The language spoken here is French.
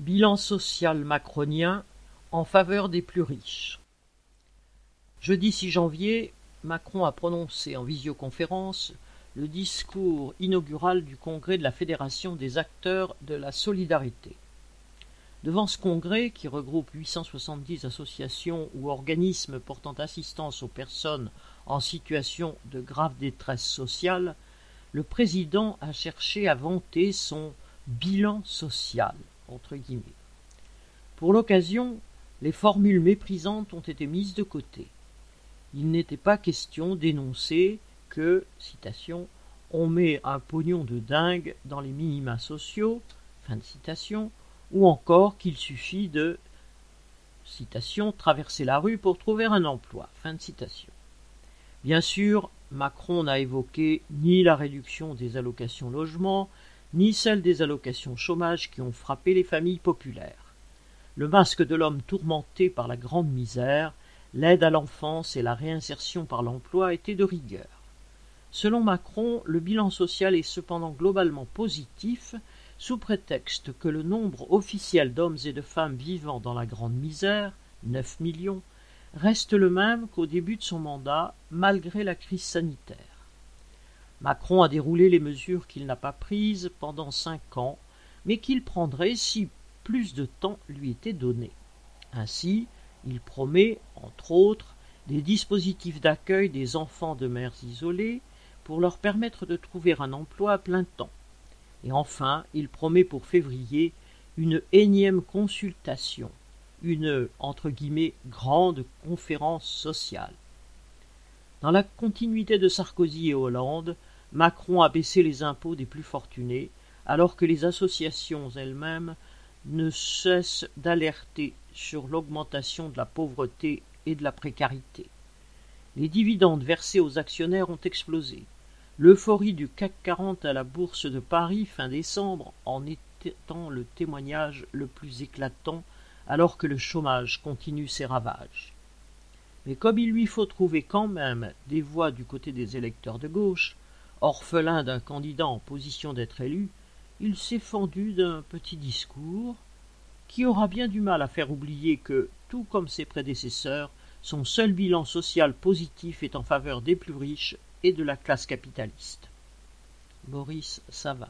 Bilan social macronien en faveur des plus riches. Jeudi 6 janvier, Macron a prononcé en visioconférence le discours inaugural du congrès de la Fédération des acteurs de la solidarité. Devant ce congrès, qui regroupe 870 associations ou organismes portant assistance aux personnes en situation de grave détresse sociale, le président a cherché à vanter son bilan social Pour l'occasion, les formules méprisantes ont été mises de côté. Il n'était pas question d'énoncer que, citation, on met un pognon de dingue dans les minima sociaux, fin de citation, ou encore qu'il suffit de, citation, traverser la rue pour trouver un emploi. Bien sûr, Macron n'a évoqué ni la réduction des allocations logement, ni celle des allocations chômage qui ont frappé les familles populaires. Le masque de l'homme tourmenté par la grande misère, l'aide à l'enfance et la réinsertion par l'emploi étaient de rigueur. Selon Macron, le bilan social est cependant globalement positif, sous prétexte que le nombre officiel d'hommes et de femmes vivant dans la grande misère, neuf millions, reste le même qu'au début de son mandat, malgré la crise sanitaire. Macron a déroulé les mesures qu'il n'a pas prises pendant cinq ans, mais qu'il prendrait si plus de temps lui était donné. Ainsi, il promet, entre autres, des dispositifs d'accueil des enfants de mères isolées pour leur permettre de trouver un emploi à plein temps. Et enfin, il promet pour février une énième consultation, une entre guillemets grande conférence sociale. Dans la continuité de Sarkozy et Hollande, Macron a baissé les impôts des plus fortunés, alors que les associations elles-mêmes ne cessent d'alerter sur l'augmentation de la pauvreté et de la précarité. Les dividendes versés aux actionnaires ont explosé. L'euphorie du CAC 40 à la bourse de Paris fin décembre en étant le témoignage le plus éclatant alors que le chômage continue ses ravages. Mais comme il lui faut trouver quand même des voix du côté des électeurs de gauche, Orphelin d'un candidat en position d'être élu, il s'est fendu d'un petit discours qui aura bien du mal à faire oublier que, tout comme ses prédécesseurs, son seul bilan social positif est en faveur des plus riches et de la classe capitaliste. Maurice Savin